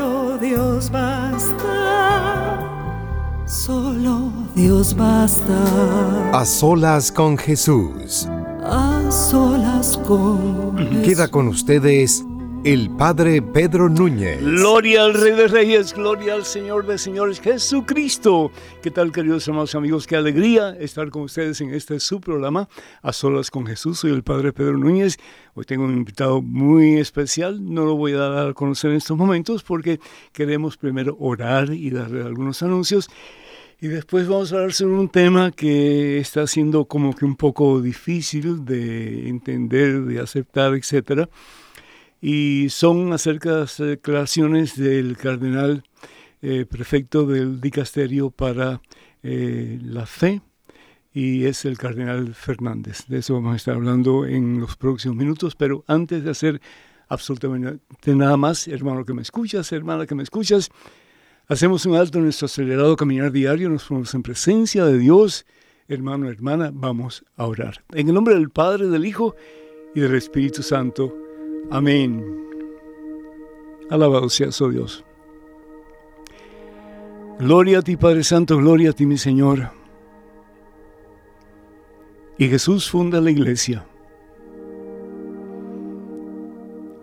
solo Dios basta, solo Dios basta. A solas con Jesús. A solas con Queda con ustedes el Padre Pedro Núñez. Gloria al Rey de Reyes, gloria al Señor de Señores, Jesucristo. ¿Qué tal, queridos hermanos amigos? Qué alegría estar con ustedes en este su programa, A Solas con Jesús. Soy el Padre Pedro Núñez. Hoy tengo un invitado muy especial. No lo voy a dar a conocer en estos momentos porque queremos primero orar y darle algunos anuncios. Y después vamos a hablar sobre un tema que está siendo como que un poco difícil de entender, de aceptar, etcétera y son acerca de las declaraciones del cardenal eh, prefecto del dicasterio para eh, la fe y es el cardenal Fernández. De eso vamos a estar hablando en los próximos minutos, pero antes de hacer absolutamente nada más, hermano que me escuchas, hermana que me escuchas, hacemos un alto en nuestro acelerado caminar diario, nos ponemos en presencia de Dios, hermano, hermana, vamos a orar. En el nombre del Padre, del Hijo y del Espíritu Santo. Amén. Alabado seas, oh Dios. Gloria a ti, Padre Santo, gloria a ti, mi Señor. Y Jesús funda la iglesia.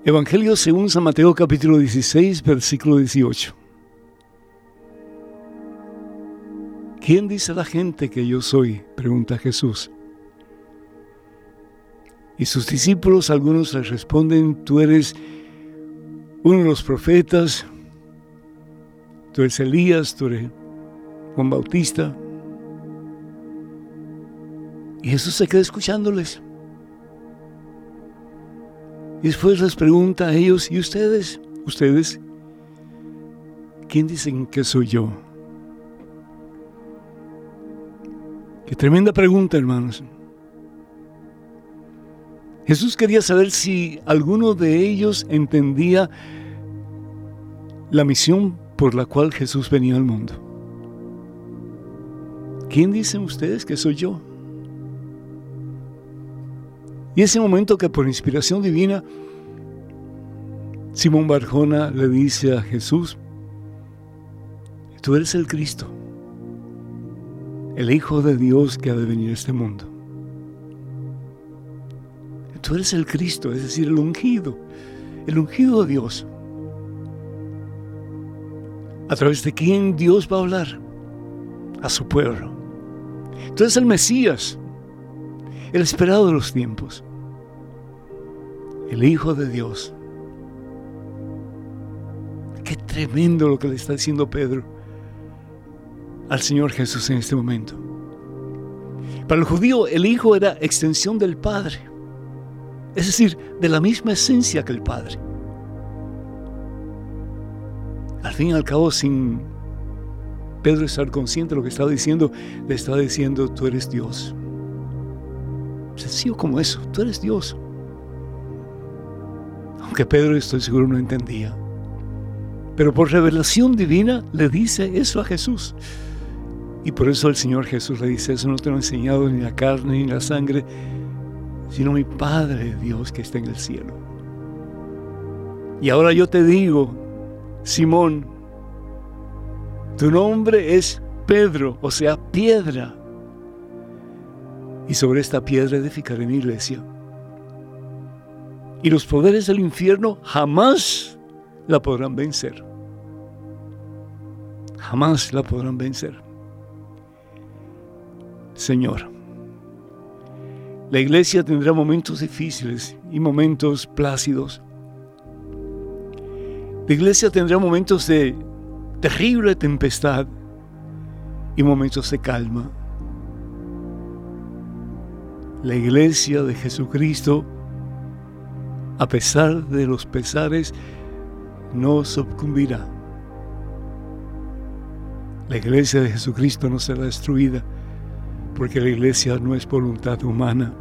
Evangelio según San Mateo capítulo 16, versículo 18. ¿Quién dice la gente que yo soy? pregunta Jesús. Y sus discípulos, algunos les responden, tú eres uno de los profetas, tú eres Elías, tú eres Juan Bautista. Y Jesús se queda escuchándoles. Y después les pregunta a ellos, ¿y ustedes? ¿Ustedes? ¿Quién dicen que soy yo? Qué tremenda pregunta, hermanos. Jesús quería saber si alguno de ellos entendía la misión por la cual Jesús venía al mundo. ¿Quién dicen ustedes que soy yo? Y ese momento que por inspiración divina, Simón Barjona le dice a Jesús, tú eres el Cristo, el Hijo de Dios que ha de venir a este mundo. Tú eres el Cristo, es decir, el ungido, el ungido de Dios. A través de quien Dios va a hablar a su pueblo. Tú eres el Mesías, el esperado de los tiempos, el Hijo de Dios. Qué tremendo lo que le está diciendo Pedro al Señor Jesús en este momento. Para el judío el Hijo era extensión del Padre es decir, de la misma esencia que el Padre. Al fin y al cabo, sin Pedro estar consciente de lo que estaba diciendo, le estaba diciendo, tú eres Dios. Sencillo como eso, tú eres Dios. Aunque Pedro, estoy seguro, no entendía. Pero por revelación divina le dice eso a Jesús. Y por eso el Señor Jesús le dice, eso no te lo ha enseñado ni la carne ni la sangre, sino mi Padre Dios que está en el cielo. Y ahora yo te digo, Simón, tu nombre es Pedro, o sea, piedra. Y sobre esta piedra edificaré mi iglesia. Y los poderes del infierno jamás la podrán vencer. Jamás la podrán vencer. Señor, la iglesia tendrá momentos difíciles y momentos plácidos. La iglesia tendrá momentos de terrible tempestad y momentos de calma. La iglesia de Jesucristo, a pesar de los pesares, no sucumbirá. La iglesia de Jesucristo no será destruida porque la iglesia no es voluntad humana,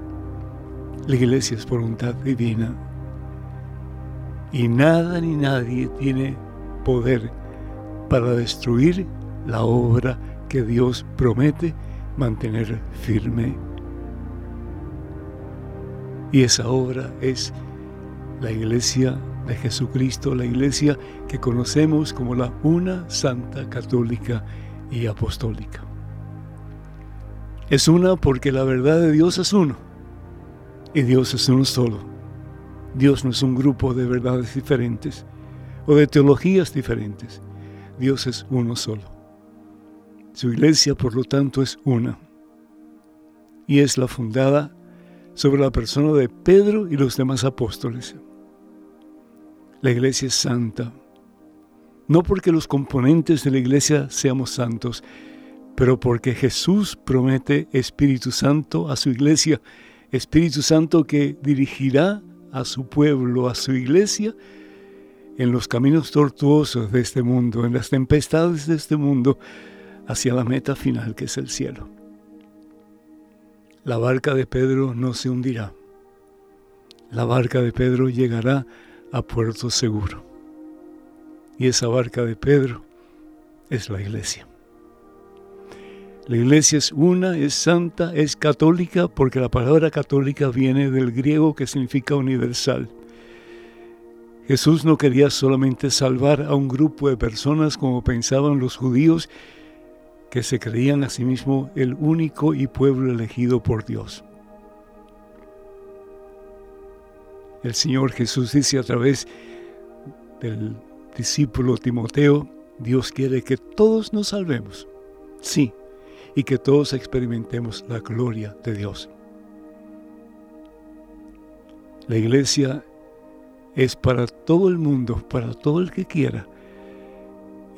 la iglesia es voluntad divina. Y nada ni nadie tiene poder para destruir la obra que Dios promete mantener firme. Y esa obra es la iglesia de Jesucristo, la iglesia que conocemos como la una santa católica y apostólica. Es una porque la verdad de Dios es uno. Y Dios es uno solo. Dios no es un grupo de verdades diferentes o de teologías diferentes. Dios es uno solo. Su iglesia, por lo tanto, es una. Y es la fundada sobre la persona de Pedro y los demás apóstoles. La iglesia es santa. No porque los componentes de la iglesia seamos santos, pero porque Jesús promete Espíritu Santo a su iglesia, Espíritu Santo que dirigirá a su pueblo, a su iglesia, en los caminos tortuosos de este mundo, en las tempestades de este mundo, hacia la meta final que es el cielo. La barca de Pedro no se hundirá. La barca de Pedro llegará a puerto seguro. Y esa barca de Pedro es la iglesia. La iglesia es una, es santa, es católica, porque la palabra católica viene del griego que significa universal. Jesús no quería solamente salvar a un grupo de personas como pensaban los judíos, que se creían a sí mismos el único y pueblo elegido por Dios. El Señor Jesús dice a través del discípulo Timoteo, Dios quiere que todos nos salvemos. Sí, y que todos experimentemos la gloria de Dios. La iglesia es para todo el mundo, para todo el que quiera,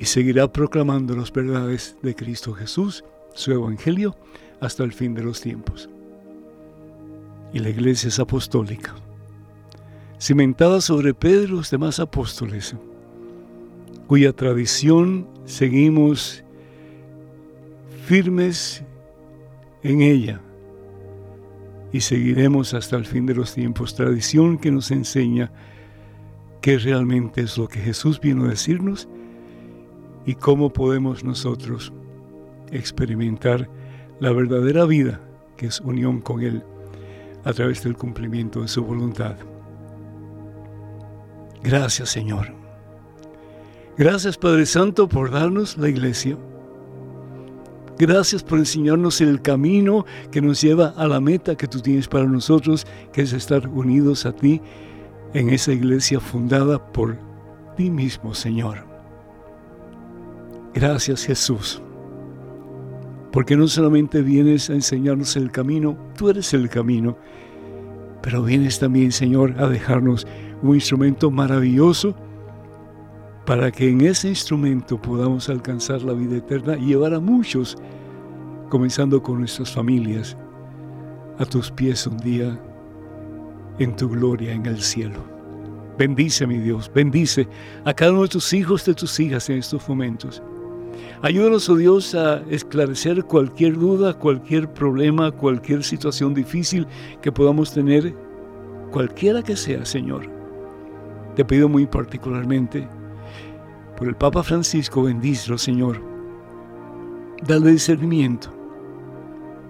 y seguirá proclamando las verdades de Cristo Jesús, su Evangelio, hasta el fin de los tiempos. Y la iglesia es apostólica, cimentada sobre Pedro y los demás apóstoles, cuya tradición seguimos firmes en ella y seguiremos hasta el fin de los tiempos. Tradición que nos enseña qué realmente es lo que Jesús vino a decirnos y cómo podemos nosotros experimentar la verdadera vida que es unión con Él a través del cumplimiento de su voluntad. Gracias Señor. Gracias Padre Santo por darnos la iglesia Gracias por enseñarnos el camino que nos lleva a la meta que tú tienes para nosotros, que es estar unidos a ti en esa iglesia fundada por ti mismo, Señor. Gracias Jesús, porque no solamente vienes a enseñarnos el camino, tú eres el camino, pero vienes también, Señor, a dejarnos un instrumento maravilloso para que en ese instrumento podamos alcanzar la vida eterna y llevar a muchos, comenzando con nuestras familias, a tus pies un día en tu gloria en el cielo. Bendice, mi Dios, bendice a cada uno de tus hijos, de tus hijas en estos momentos. Ayúdanos, oh Dios, a esclarecer cualquier duda, cualquier problema, cualquier situación difícil que podamos tener, cualquiera que sea, Señor. Te pido muy particularmente por el Papa Francisco, bendícelo, Señor. Dale discernimiento.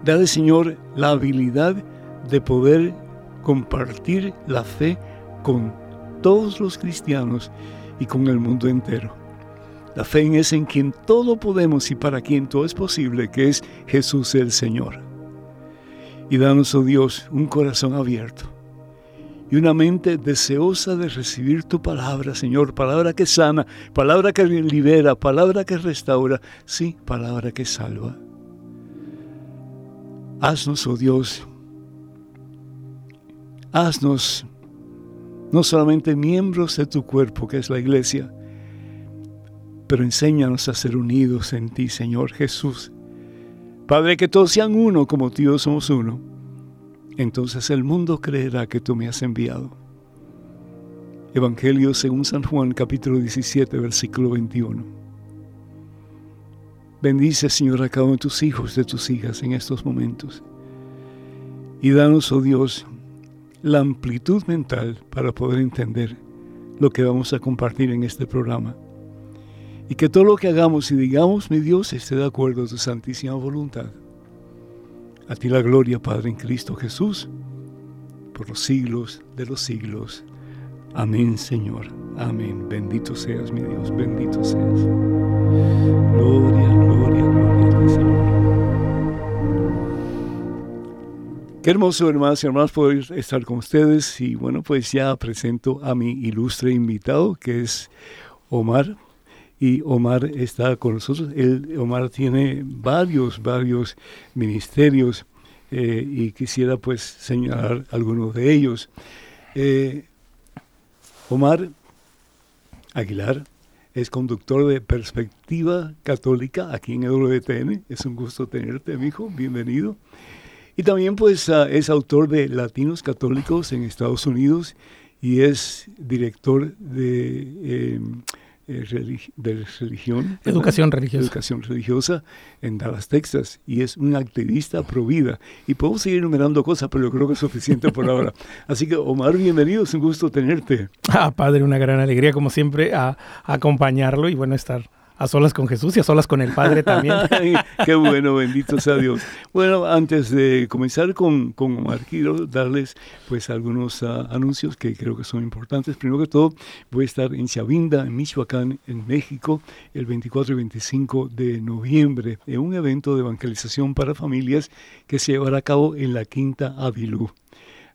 Dale, Señor, la habilidad de poder compartir la fe con todos los cristianos y con el mundo entero. La fe en ese en quien todo podemos y para quien todo es posible, que es Jesús el Señor. Y danos, oh Dios, un corazón abierto y una mente deseosa de recibir tu palabra, Señor, palabra que sana, palabra que libera, palabra que restaura, sí, palabra que salva. Haznos, oh Dios, haznos no solamente miembros de tu cuerpo, que es la iglesia, pero enséñanos a ser unidos en ti, Señor Jesús. Padre, que todos sean uno como tú somos uno. Entonces el mundo creerá que tú me has enviado. Evangelio según San Juan capítulo 17 versículo 21. Bendice, Señor, a cada uno de tus hijos, de tus hijas en estos momentos. Y danos, oh Dios, la amplitud mental para poder entender lo que vamos a compartir en este programa. Y que todo lo que hagamos y digamos, mi Dios, esté de acuerdo a tu santísima voluntad. A ti la gloria, Padre, en Cristo Jesús, por los siglos de los siglos. Amén, Señor. Amén. Bendito seas, mi Dios. Bendito seas. Gloria, gloria, gloria a ti, Señor. Qué hermoso, hermanos y hermanas, poder estar con ustedes. Y bueno, pues ya presento a mi ilustre invitado, que es Omar. Y Omar está con nosotros. Él, Omar tiene varios, varios ministerios eh, y quisiera pues señalar algunos de ellos. Eh, Omar Aguilar es conductor de Perspectiva Católica aquí en WTN. Es un gusto tenerte, hijo. Bienvenido. Y también pues ah, es autor de Latinos Católicos en Estados Unidos y es director de em, eh, de religión. Educación religiosa. Educación religiosa en Dallas, Texas. Y es un activista pro vida. Y puedo seguir enumerando cosas, pero yo creo que es suficiente por ahora. Así que, Omar, bienvenido. Es un gusto tenerte. Ah, padre, una gran alegría, como siempre, a acompañarlo y bueno, estar a solas con Jesús y a solas con el Padre también. Qué bueno, bendito sea Dios. Bueno, antes de comenzar con, con Omar, quiero darles pues algunos ah, anuncios que creo que son importantes. Primero que todo, voy a estar en Chavinda, en Michoacán, en México, el 24 y 25 de noviembre, en un evento de evangelización para familias que se llevará a cabo en la Quinta Avilú.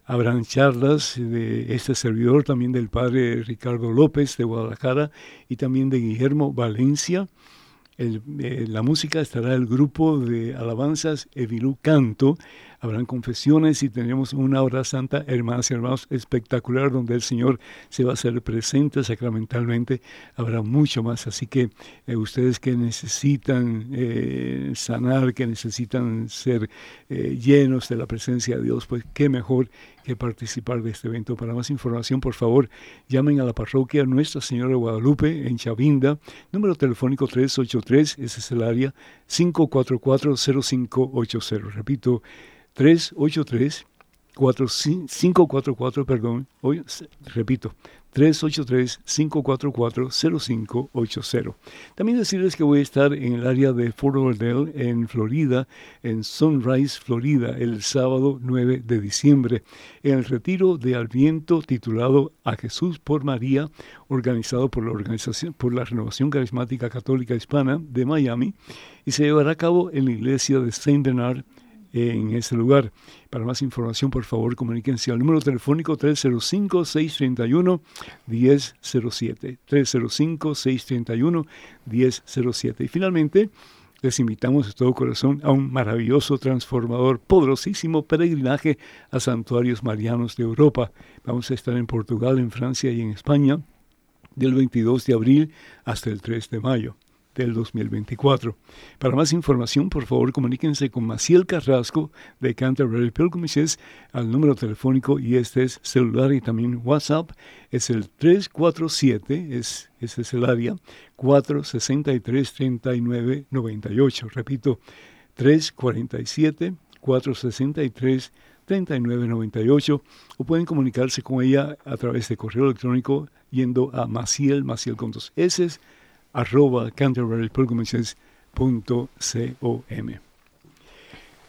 Habrán charlas de este servidor, también del padre Ricardo López de Guadalajara y también de Guillermo Valencia. Eh, la música estará el grupo de alabanzas Evilú Canto habrán confesiones y tendremos una hora santa, hermanas y hermanos, espectacular, donde el Señor se va a hacer presente sacramentalmente. Habrá mucho más, así que eh, ustedes que necesitan eh, sanar, que necesitan ser eh, llenos de la presencia de Dios, pues qué mejor que participar de este evento. Para más información, por favor, llamen a la parroquia Nuestra Señora de Guadalupe en Chavinda, número telefónico 383, ese es el área 544-0580. Repito, 383 544, perdón, hoy, repito, 383-544-0580. También decirles que voy a estar en el área de Fort Lauderdale, en Florida, en Sunrise, Florida, el sábado 9 de diciembre, en el retiro de Alviento titulado A Jesús por María, organizado por la organización, por la Renovación Carismática Católica Hispana de Miami, y se llevará a cabo en la iglesia de Saint Bernard en ese lugar. Para más información, por favor, comuníquense al número telefónico 305-631-1007. 305-631-1007. Y finalmente, les invitamos de todo corazón a un maravilloso, transformador, poderosísimo peregrinaje a santuarios marianos de Europa. Vamos a estar en Portugal, en Francia y en España del 22 de abril hasta el 3 de mayo del 2024. Para más información, por favor, comuníquense con Maciel Carrasco de Canterbury Pilgrimages al número telefónico y este es celular y también WhatsApp. Es el 347, es, ese es el área, 463-3998. Repito, 347 463 3998 o pueden comunicarse con ella a través de correo electrónico yendo a Maciel, Maciel arroba canterburypilgrimages.com.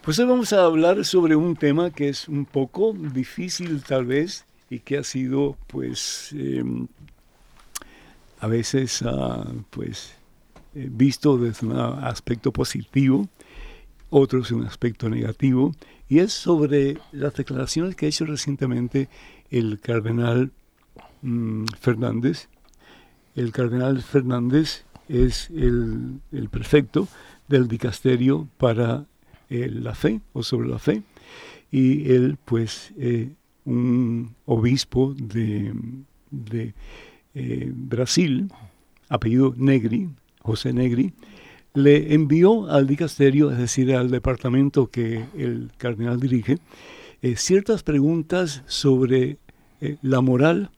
Pues hoy vamos a hablar sobre un tema que es un poco difícil tal vez y que ha sido pues em, a veces ah, pues eh, visto desde un aspecto positivo, otros un aspecto negativo y es sobre las declaraciones que ha hecho recientemente el cardenal mm, Fernández. El cardenal Fernández es el, prefecto del dicasterio para eh, la fe o sobre la fe. Y él pues eh, un obispo de, eh, Brasil, apellido Negri, José Negri, le envió al dicasterio, es decir, al departamento que el cardenal dirige, ciertas preguntas sobre la moral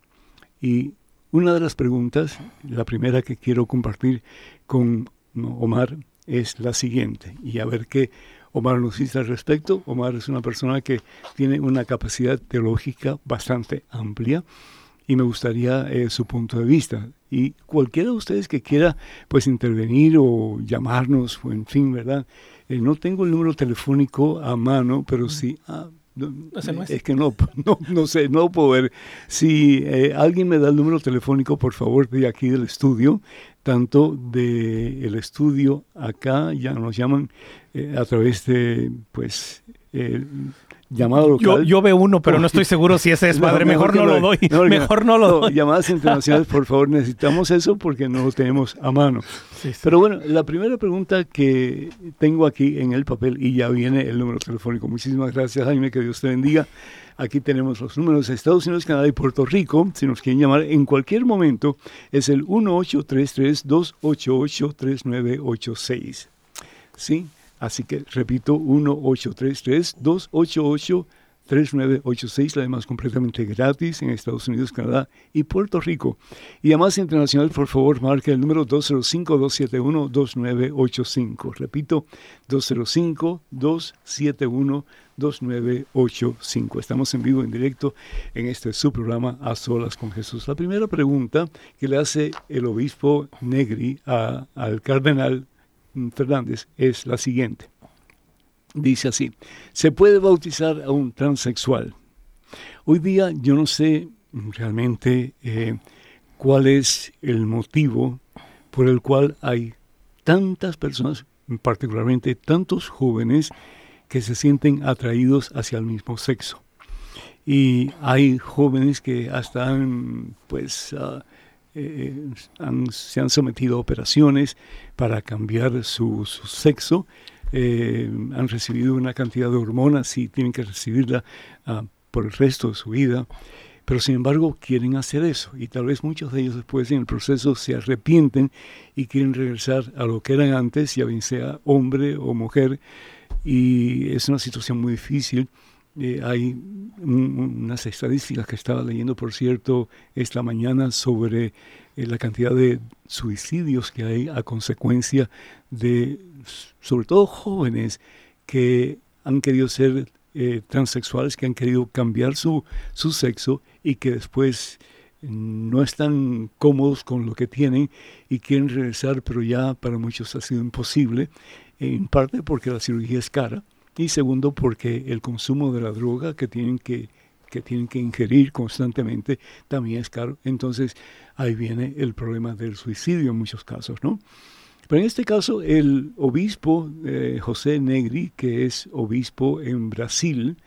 y una de las preguntas, la primera que quiero compartir con Omar, es la siguiente, y a ver qué Omar nos dice al respecto. Omar es una persona que tiene una capacidad teológica bastante amplia y me gustaría eh, su punto de vista. Y cualquiera de ustedes que quiera pues intervenir o llamarnos, o en fin, ¿verdad? Eh, no tengo el número telefónico a mano, pero sí... Ah, es? que no, no, no, sé, no puedo ver. Si eh, alguien me da el número telefónico, por favor, de aquí del estudio, tanto del el estudio acá, ya nos llaman a través de, pues, llamado local. Yo, veo uno, pero no estoy seguro si ese es, padre. mejor, no lo doy. mejor no lo doy. Llamadas internacionales, por favor, necesitamos eso porque no lo tenemos a mano. Pero bueno, la primera pregunta que tengo aquí en el papel, y ya viene el número telefónico. Muchísimas gracias, Jaime, que Dios te bendiga. Aquí tenemos los números de Estados Unidos, Canadá y Puerto Rico. Si nos quieren llamar en cualquier momento, es el 1833-288-3986. ¿Sí? Así que repito, 1-833-288-3986, la demás completamente gratis en Estados Unidos, Canadá y Puerto Rico. Y además internacional, por favor, marque el número 205-271-2985. Repito, 205-271-2985. Estamos en vivo, en directo, en este su programa A Solas con Jesús. La primera pregunta que le hace el obispo Negri al cardenal Fernández es la siguiente. Dice así, se puede bautizar a un transexual. Hoy día yo no sé realmente eh, cuál es el motivo por el cual hay tantas personas, particularmente tantos jóvenes, que se sienten atraídos hacia el mismo sexo. Y hay jóvenes que hasta han, pues, ah, eh, se han sometido a operaciones para cambiar su, sexo, eh, han recibido una cantidad de hormonas y tienen que recibirla ah, por el resto de su vida, pero sin embargo quieren hacer eso y tal vez muchos de ellos después en el proceso se arrepienten y quieren regresar a lo que eran antes, ya bien sea hombre o mujer, y es una situación muy difícil eh, hay unas estadísticas que estaba leyendo, por cierto, esta mañana sobre eh, la cantidad de suicidios que hay a consecuencia de, sobre todo jóvenes que han querido ser eh, transexuales, que han querido cambiar su, su sexo y que después no están cómodos con lo que tienen y quieren regresar, pero ya para muchos ha sido imposible, en parte porque la cirugía es cara y segundo porque el consumo de la droga que tienen que, que tienen que ingerir constantemente también es caro. Entonces ahí viene el problema del suicidio en muchos casos, ¿no? Pero en este caso el obispo eh, José Negri, que es obispo en Brasil,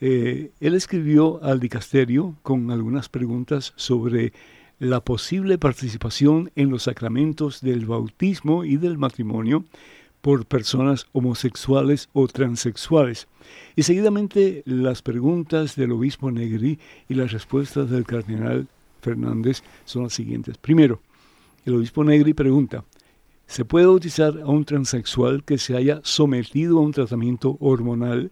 eh, él escribió al dicasterio con algunas preguntas sobre la posible participación en los sacramentos del bautismo y del matrimonio por personas homosexuales o transexuales. Y seguidamente las preguntas del obispo Negri y las respuestas del cardenal Fernández son las siguientes. Primero, el obispo Negri pregunta, ¿se puede bautizar a un transexual que se haya sometido a un tratamiento hormonal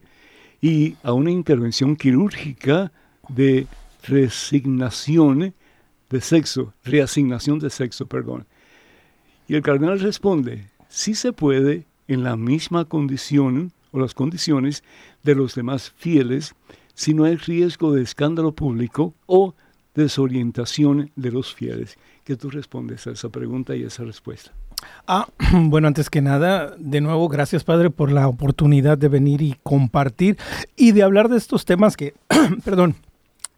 y a una intervención quirúrgica de resignación de sexo, reasignación de sexo, perdón? Y el cardenal responde, sí se puede en la misma condición o las condiciones de los demás fieles si no hay riesgo de escándalo público o desorientación de los fieles. ¿Qué tú respondes a esa pregunta y a esa respuesta? Ah, bueno, antes que nada, de nuevo, gracias Padre por la oportunidad de venir y compartir y de hablar de estos temas que, perdón,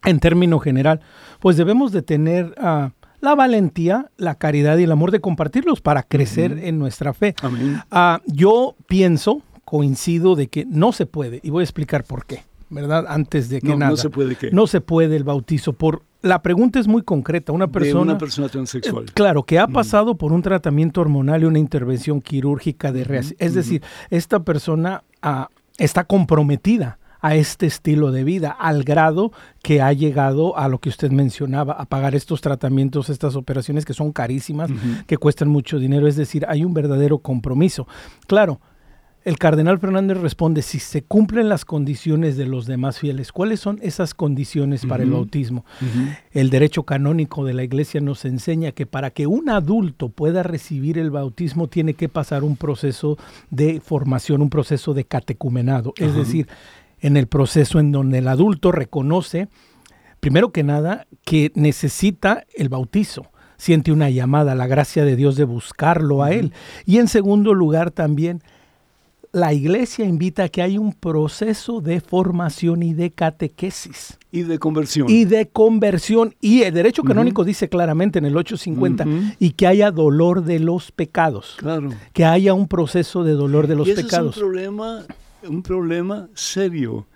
en término general, pues debemos de tener... a la valentía, la caridad y el amor de compartirlos para crecer en nuestra fe. Amén. Ah, yo pienso coincido de que no se puede, y voy a explicar por qué, ¿verdad? Antes de que No, no nada. se puede qué. No se puede el bautizo por... La pregunta es muy concreta. Una de persona... una persona transexual. Eh, Claro, que ha pasado por un tratamiento hormonal y una intervención quirúrgica de reac- Es decir, esta persona ah, está comprometida a este estilo de vida, al grado que ha llegado a lo que usted mencionaba, a pagar estos tratamientos, estas operaciones que son carísimas, que cuestan mucho dinero. Es decir, hay un verdadero compromiso. Claro, el cardenal Fernández responde, si se cumplen las condiciones de los demás fieles, ¿cuáles son esas condiciones para el bautismo? El derecho canónico de la iglesia nos enseña que para que un adulto pueda recibir el bautismo tiene que pasar un proceso de formación, un proceso de catecumenado. Es decir, en el proceso en donde el adulto reconoce, primero que nada, que necesita el bautizo siente una llamada, la gracia de Dios de buscarlo a Él. Y en segundo lugar también, la iglesia invita a que hay un proceso de formación y de catequesis Y de conversión. y de conversión. Y el derecho canónico dice claramente en el 850 Ujú. y que haya dolor de los pecados. Claro. Que haya un proceso de dolor de los y ese pecados. es un problema, un problema serio,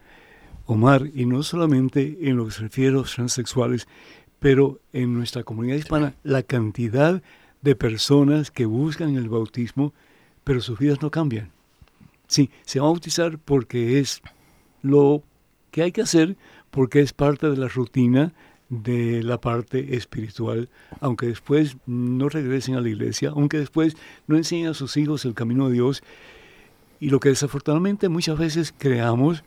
Omar, y no solamente en lo que se refiere a los transexuales, pero en nuestra comunidad hispana, la cantidad de personas que buscan el bautismo, pero sus vidas no cambian. Sí, se va a bautizar porque es lo que hay que hacer, porque es parte de la rutina de la parte espiritual, aunque después no regresen a la iglesia, aunque después no enseñen a sus hijos el camino de Dios, y lo que desafortunadamente muchas veces creamos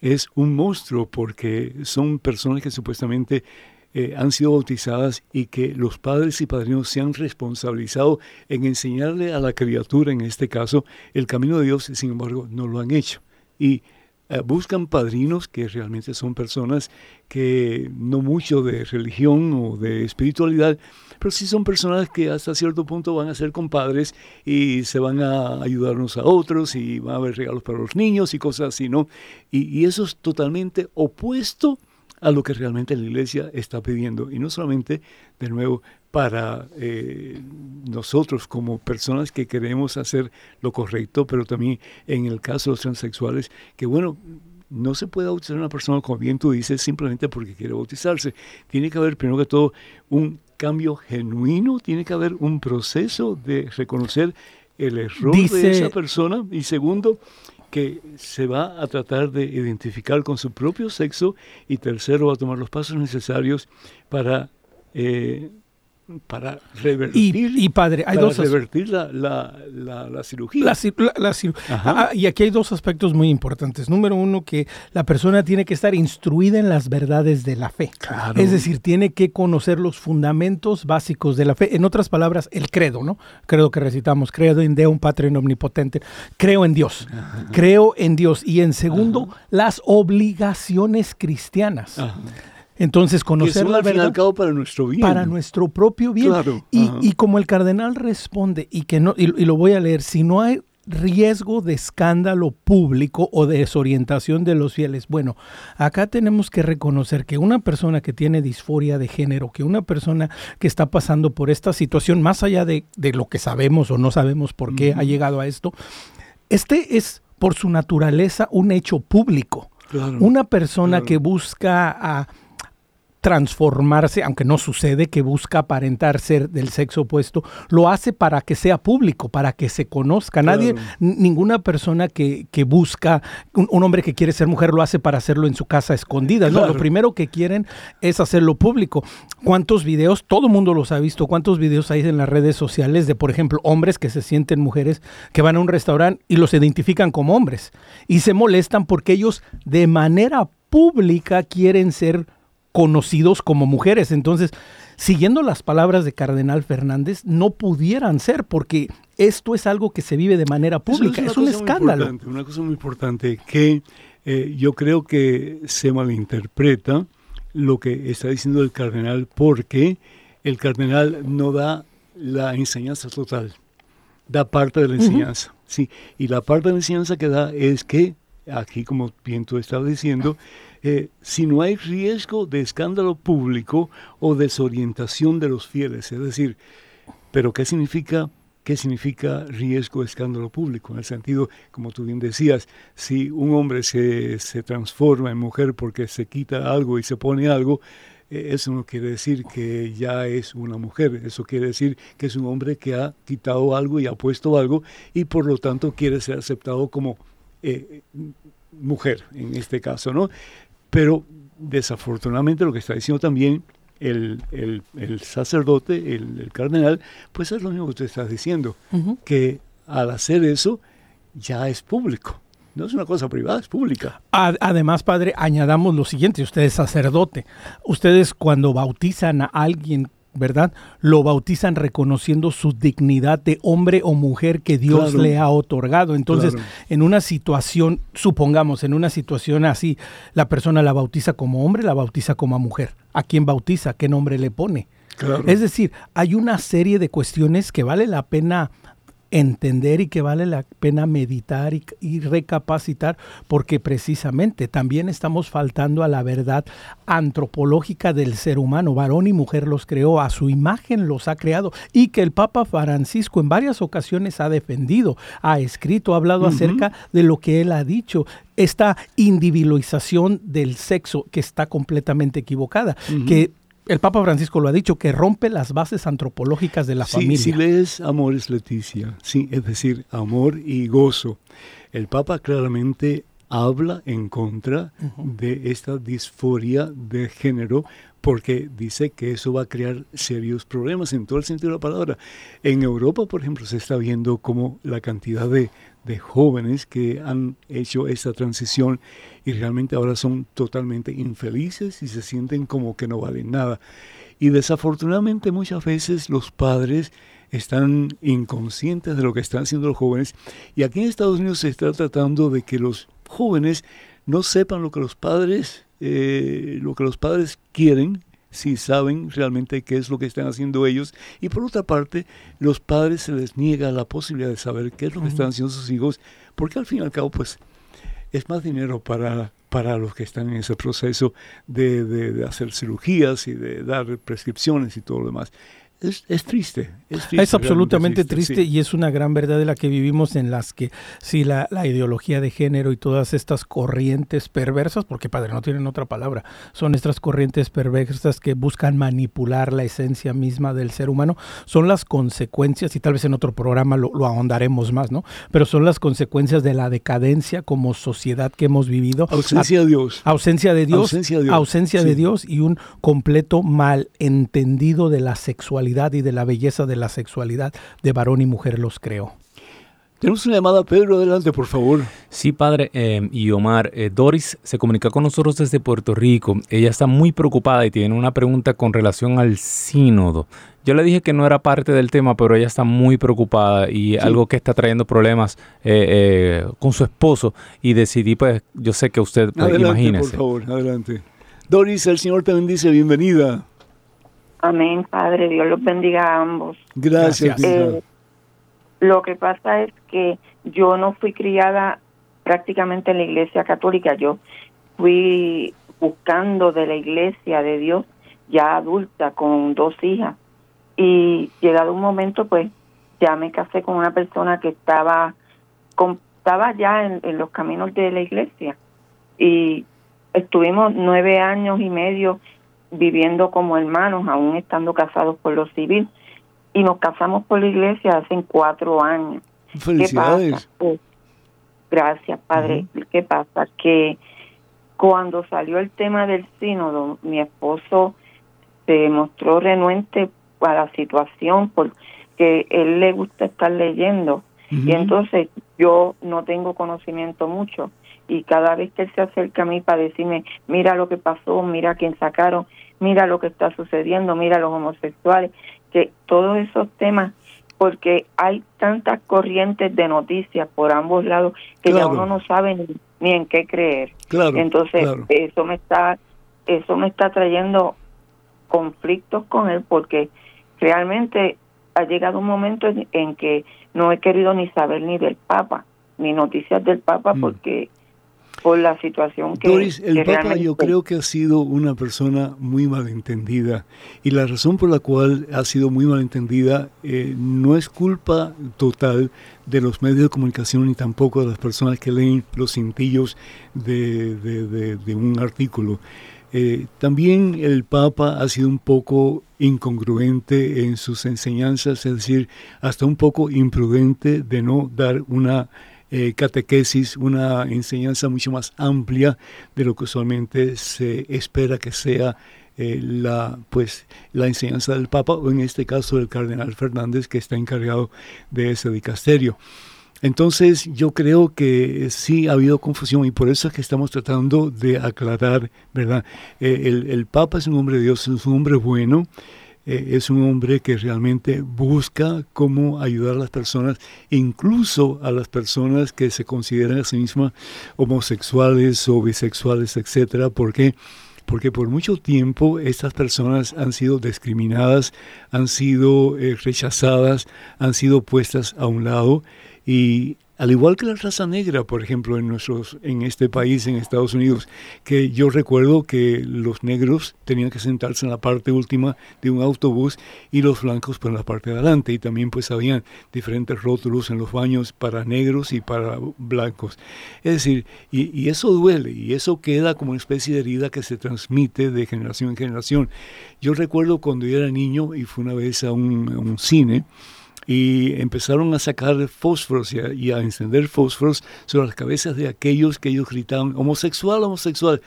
es un monstruo porque son personas que supuestamente eh, han sido bautizadas y que los padres y padrinos se han responsabilizado en enseñarle a la criatura, en este caso, el camino de Dios, sin embargo no lo han hecho. Y eh, buscan padrinos que realmente son personas que no mucho de religión o de espiritualidad, pero sí son personas que hasta cierto punto van a ser compadres y se van a ayudarnos a otros y van a haber regalos para los niños y cosas así, ¿no? Y, y eso es totalmente opuesto a lo que realmente la iglesia está pidiendo. Y no solamente, de nuevo, para eh, nosotros como personas que queremos hacer lo correcto, pero también en el caso de los transexuales, que bueno, no se puede bautizar a una persona, como bien tú dices, simplemente porque quiere bautizarse. Tiene que haber, primero que todo, un cambio genuino, tiene que haber un proceso de reconocer el error Dice- de esa persona y segundo, que se va a tratar de identificar con su propio sexo y tercero va a tomar los pasos necesarios para eh, para revertir Y, y padre, hay para dos revertir la, la, la, la cirugía. Ah, y aquí hay dos aspectos muy importantes. Número uno, que la persona tiene que estar instruida en las verdades de la fe. Claro. Es decir, tiene que conocer los fundamentos básicos de la fe. En otras palabras, el credo, ¿no? Credo que recitamos, credo en Deum Patria omnipotente. Creo en Dios. Creo en Dios. Y en segundo, las obligaciones cristianas. Ajá. Entonces, conocer la al fin y al verdad cabo para nuestro bien. para nuestro propio bien. Claro, Y, y como el cardenal responde, y que no, y, y lo voy a leer, si no hay riesgo de escándalo público o de desorientación de los fieles. Bueno, acá tenemos que reconocer que una persona que tiene disforia de género, que una persona que está pasando por esta situación, más allá de, de lo que sabemos o no sabemos por qué ha llegado a esto, este es por su naturaleza un hecho público. Claro. Una persona Claro. que busca a transformarse, aunque no sucede, que busca aparentar ser del sexo opuesto, lo hace para que sea público, para que se conozca. Nadie, Claro. ninguna persona que, que busca, un, un hombre que quiere ser mujer lo hace para hacerlo en su casa escondida. No, lo primero que quieren es hacerlo público. ¿Cuántos videos? Todo el mundo los ha visto. ¿Cuántos videos hay en las redes sociales de, por ejemplo, hombres que se sienten mujeres que van a un restaurante y los identifican como hombres y se molestan porque ellos de manera pública quieren ser conocidos como mujeres. Entonces, siguiendo las palabras de Cardenal Fernández, no pudieran ser porque esto es algo que se vive de manera pública. Es, un escándalo. Una cosa muy importante que eh, yo creo que se malinterpreta lo que está diciendo el cardenal porque el cardenal no da la enseñanza total, da parte de la enseñanza. Sí, y la parte de la enseñanza que da es que, aquí como bien tú estabas diciendo, eh, si no hay riesgo de escándalo público o desorientación de los fieles, es decir, pero ¿qué significa ¿Qué significa riesgo, escándalo público? En el sentido, como tú bien decías, si un hombre se, se transforma en mujer porque se quita algo y se pone algo, eh, eso no quiere decir que ya es una mujer, eso quiere decir que es un hombre que ha quitado algo y ha puesto algo y por lo tanto quiere ser aceptado como eh, mujer en este caso, ¿no? Pero desafortunadamente lo que está diciendo también el, el, sacerdote, el, cardenal, pues es lo mismo que usted está diciendo, que al hacer eso ya es público. No es una cosa privada, es pública. Además, padre, añadamos lo siguiente, usted es sacerdote. Ustedes cuando bautizan a alguien ¿verdad? Lo bautizan reconociendo su dignidad de hombre o mujer que Dios le ha otorgado. Entonces, en una situación, supongamos, en una situación así, la persona la bautiza como hombre, la bautiza como mujer. ¿A quién bautiza? ¿Qué nombre le pone? Es decir, hay una serie de cuestiones que vale la pena entender y que vale la pena meditar y, recapacitar porque precisamente también estamos faltando a la verdad antropológica del ser humano. Varón y mujer los creó, a su imagen los ha creado y que el Papa Francisco en varias ocasiones ha defendido, ha escrito, ha hablado acerca de lo que él ha dicho esta individualización del sexo que está completamente equivocada, que el Papa Francisco lo ha dicho, que rompe las bases antropológicas de la sí, familia. Si lees Amores Leticia, sí, es decir, amor y gozo, el Papa claramente habla en contra de esta disforia de género porque dice que eso va a crear serios problemas en todo el sentido de la palabra. En Europa, por ejemplo, se está viendo como la cantidad de, de jóvenes que han hecho esta transición y realmente ahora son totalmente infelices y se sienten como que no valen nada. Y desafortunadamente muchas veces los padres están inconscientes de lo que están haciendo los jóvenes y aquí en Estados Unidos se está tratando de que los jóvenes no sepan lo que los padres eh, lo que los padres quieren si saben realmente qué es lo que están haciendo ellos. Y por otra parte, los padres se les niega la posibilidad de saber qué es lo que están haciendo sus hijos, porque al fin y al cabo, pues, es más dinero para, para los que están en ese proceso de, de hacer cirugías y de dar prescripciones y todo lo demás es, triste, es, absolutamente triste, y es una gran verdad de la que vivimos en las que sí la, ideología de género y todas estas corrientes perversas, porque padre no tienen otra palabra, son estas corrientes perversas que buscan manipular la esencia misma del ser humano, son las consecuencias, y tal vez en otro programa lo, ahondaremos más, ¿no? Pero son las consecuencias de la decadencia como sociedad que hemos vivido. Ausencia de Dios. Ausencia de Dios. Ausencia de Dios y un completo malentendido de la sexualidad y de la belleza de la sexualidad de varón y mujer los creó. Tenemos una llamada, Pedro, adelante, por favor. Sí, padre. Eh, y Omar, eh, Doris se comunica con nosotros desde Puerto Rico. Ella está muy preocupada y tiene una pregunta con relación al sínodo. Yo le dije que no era parte del tema, pero ella está muy preocupada y algo que está trayendo problemas eh, con su esposo. Y decidí, pues, yo sé que usted, pues, adelante, Por favor, adelante. Doris, el Señor te bendice, bienvenida. Amén, Padre. Dios los bendiga a ambos. Gracias. Eh, lo que pasa es que yo no fui criada prácticamente en la iglesia católica. Yo fui buscando de la iglesia de Dios ya adulta con dos hijas. Y llegado un momento, pues ya me casé con una persona que estaba, estaba ya en, en los caminos de la iglesia. Y estuvimos nueve años y medio viviendo como hermanos, aún estando casados por lo civil, y nos casamos por la iglesia hace cuatro años. Felicidades. Pues, gracias, Padre. ¿Qué pasa? Que cuando salió el tema del sínodo, mi esposo se mostró renuente a la situación porque él le gusta estar leyendo. Y entonces yo no tengo conocimiento mucho y cada vez que él se acerca a mí para decirme, mira lo que pasó, mira quién sacaron, mira lo que está sucediendo, mira los homosexuales, que todos esos temas, porque hay tantas corrientes de noticias por ambos lados que ya uno no sabe ni, en qué creer. Entonces, eso me está eso me está trayendo conflictos con él porque realmente ha llegado un momento en, que no he querido ni saber ni del Papa, ni noticias del Papa mm. porque por la situación que... Doris, el Papa yo creo que ha sido una persona muy malentendida y la razón por la cual ha sido muy malentendida eh, no es culpa total de los medios de comunicación ni tampoco de las personas que leen los cintillos de, de, un artículo. Eh, también el Papa ha sido un poco incongruente en sus enseñanzas, es decir, hasta un poco imprudente de no dar una eh, catequesis, una enseñanza mucho más amplia de lo que usualmente se espera que sea eh, la, pues, la enseñanza del Papa, o en este caso del Cardenal Fernández, que está encargado de ese dicasterio. Entonces yo creo que sí ha habido confusión y por eso es que estamos tratando de aclarar, ¿verdad? Eh, el, el, Papa es un hombre de Dios, es un hombre bueno, eh, es un hombre que realmente busca cómo ayudar a las personas, incluso a las personas que se consideran a sí mismas homosexuales o bisexuales, etcétera, porque porque por mucho tiempo estas personas han sido discriminadas, han sido eh, rechazadas, han sido puestas a un lado y al igual que la raza negra, por ejemplo, en, nuestros, en este país, en Estados Unidos, que yo recuerdo que los negros tenían que sentarse en la parte última de un autobús y los blancos por la parte de adelante. Y también pues habían diferentes rótulos en los baños para negros y para blancos. Es decir, y, eso duele y eso queda como una especie de herida que se transmite de generación en generación. Yo recuerdo cuando yo era niño y fui una vez a un, a un cine, y empezaron a sacar fósforos y a, encender fósforos sobre las cabezas de aquellos que ellos gritaban homosexual, homosexual.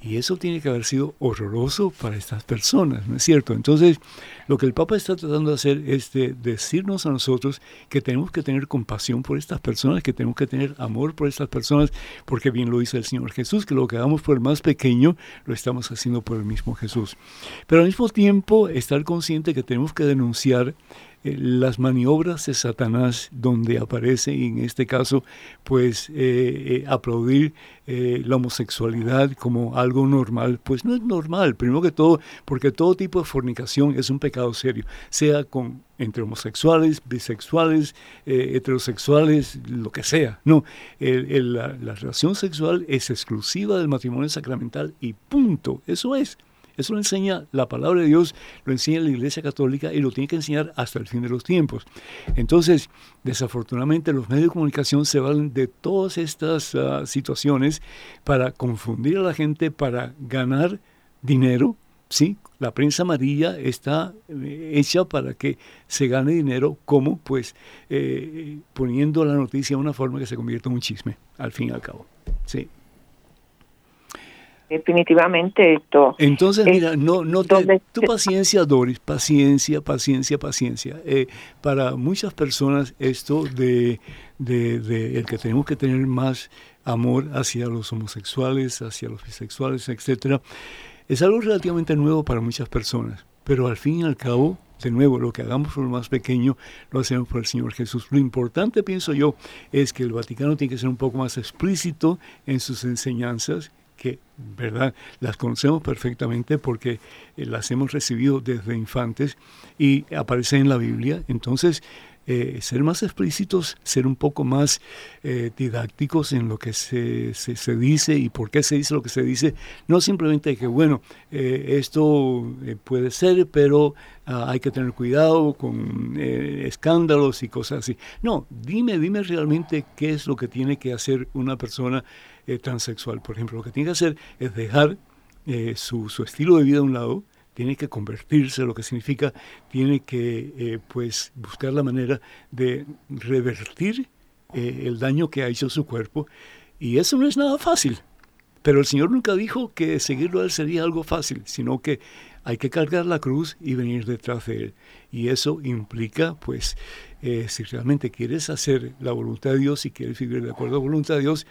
Y eso tiene que haber sido horroroso para estas personas, ¿no es cierto? Entonces, lo que el Papa está tratando de hacer es de decirnos a nosotros que tenemos que tener compasión por estas personas, que tenemos que tener amor por estas personas, porque bien lo dice el Señor Jesús, que lo que hagamos por el más pequeño, lo estamos haciendo por el mismo Jesús. Pero al mismo tiempo, estar consciente que tenemos que denunciar las maniobras de Satanás donde aparece, en este caso, pues eh, eh, aplaudir la homosexualidad como algo normal, pues no es normal, primero que todo, porque todo tipo de fornicación es un pecado serio, sea con entre homosexuales, bisexuales, heterosexuales, lo que sea. No, la, la relación sexual es exclusiva del matrimonio sacramental y punto, eso es. Eso lo enseña la palabra de Dios, lo enseña la Iglesia Católica y lo tiene que enseñar hasta el fin de los tiempos. Entonces, desafortunadamente los medios de comunicación se valen de todas estas ah, situaciones para confundir a la gente, para ganar dinero. Sí, la prensa amarilla está eh, hecha para que se gane dinero, como pues eh, poniendo la noticia de una forma que se convierta en un chisme, al fin y al cabo. Sí definitivamente esto. Entonces, mira, no, no te, tu paciencia, Doris, paciencia, paciencia, paciencia. Eh, para muchas personas esto de, de, el que tenemos que tener más amor hacia los homosexuales, hacia los bisexuales, etcétera, es algo relativamente nuevo para muchas personas. Pero al fin y al cabo, de nuevo, lo que hagamos por lo más pequeño, lo hacemos por el Señor Jesús. Lo importante, pienso yo, es que el Vaticano tiene que ser un poco más explícito en sus enseñanzas que, ¿verdad? Las conocemos perfectamente porque eh, las hemos recibido desde infantes y aparecen en la Biblia. Entonces, eh, ser más explícitos, ser un poco más eh, didácticos en lo que se, se, dice y por qué se dice lo que se dice. No simplemente que, bueno, esto puede ser, pero ah, hay que tener cuidado con escándalos y cosas así. No, dime, dime realmente qué es lo que tiene que hacer una persona eh, por ejemplo, lo que tiene que hacer es dejar eh, su, su, estilo de vida a un lado, tiene que convertirse, lo que significa, tiene que eh, pues buscar la manera de revertir el daño que ha hecho su cuerpo, y eso no es nada fácil. Pero el Señor nunca dijo que seguirlo a Él sería algo fácil, sino que hay que cargar la cruz y venir detrás de Él. Y eso implica, pues, eh, si realmente quieres hacer la voluntad de Dios y quieres vivir de acuerdo a la voluntad de Dios,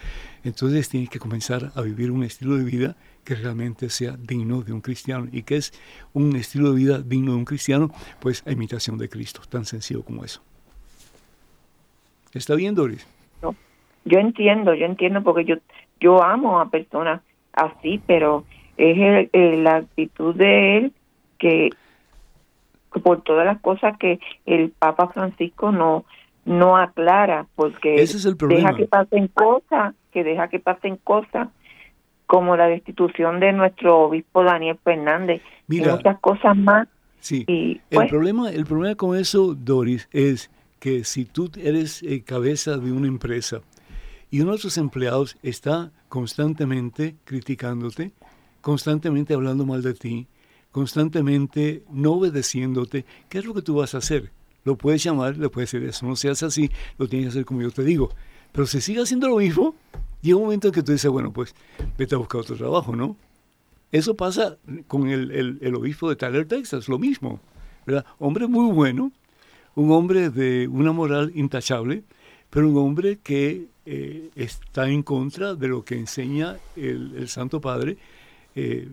entonces tienes que comenzar a vivir un estilo de vida que realmente sea digno de un cristiano. ¿Y que es un estilo de vida digno de un cristiano? Pues a imitación de Cristo, tan sencillo como eso. ¿Está bien, Doris? yo entiendo, yo entiendo porque yo, yo amo a personas así, pero es la actitud de él que por todas las cosas que el Papa Francisco no no aclara porque deja que pasen cosas que deja que pasen cosas como la destitución de nuestro obispo Daniel Fernández y muchas cosas más. Sí, el, pues problema, el problema con eso, Doris, es que si tú eres eh, cabeza de una empresa y uno de tus empleados está constantemente criticándote, constantemente hablando mal de ti, constantemente no obedeciéndote, ¿qué es lo que tú vas a hacer? Lo puedes llamar, le puedes decir eso, no seas así, lo tienes que hacer como yo te digo. Pero si sigue haciendo lo mismo, llega un momento en que tú dices, bueno, pues vete a buscar otro trabajo, ¿no? Eso pasa con el, el, obispo de Tyler, Texas, lo mismo, ¿verdad? Hombre muy bueno, un hombre de una moral intachable, pero un hombre que eh, está en contra de lo que enseña el, Santo Padre, eh,